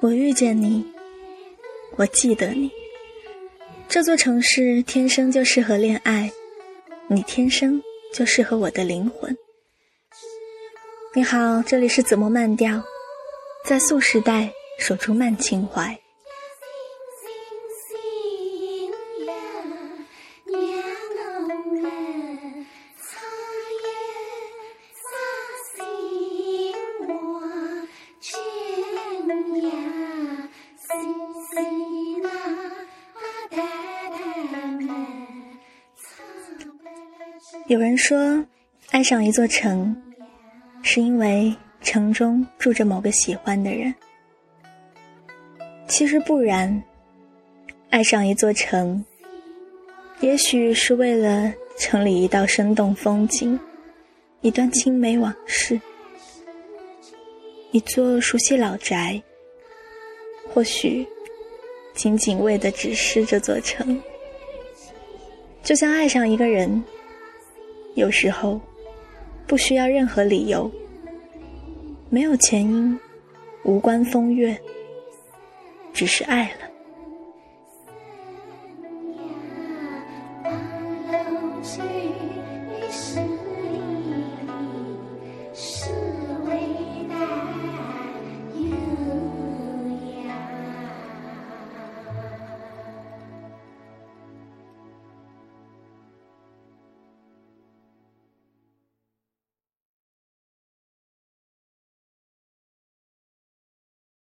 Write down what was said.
我遇见你，我记得你。这座城市天生就适合恋爱，你天生就适合我的灵魂。你好，这里是子墨慢调，在素时代守住慢情怀。有人说，爱上一座城，是因为城中住着某个喜欢的人。其实不然，爱上一座城，也许是为了城里一道生动风景，一段青梅往事，一座熟悉老宅，或许仅仅为的只是这座城。就像爱上一个人。有时候不需要任何理由，没有前因，无关风月，只是爱了。一生。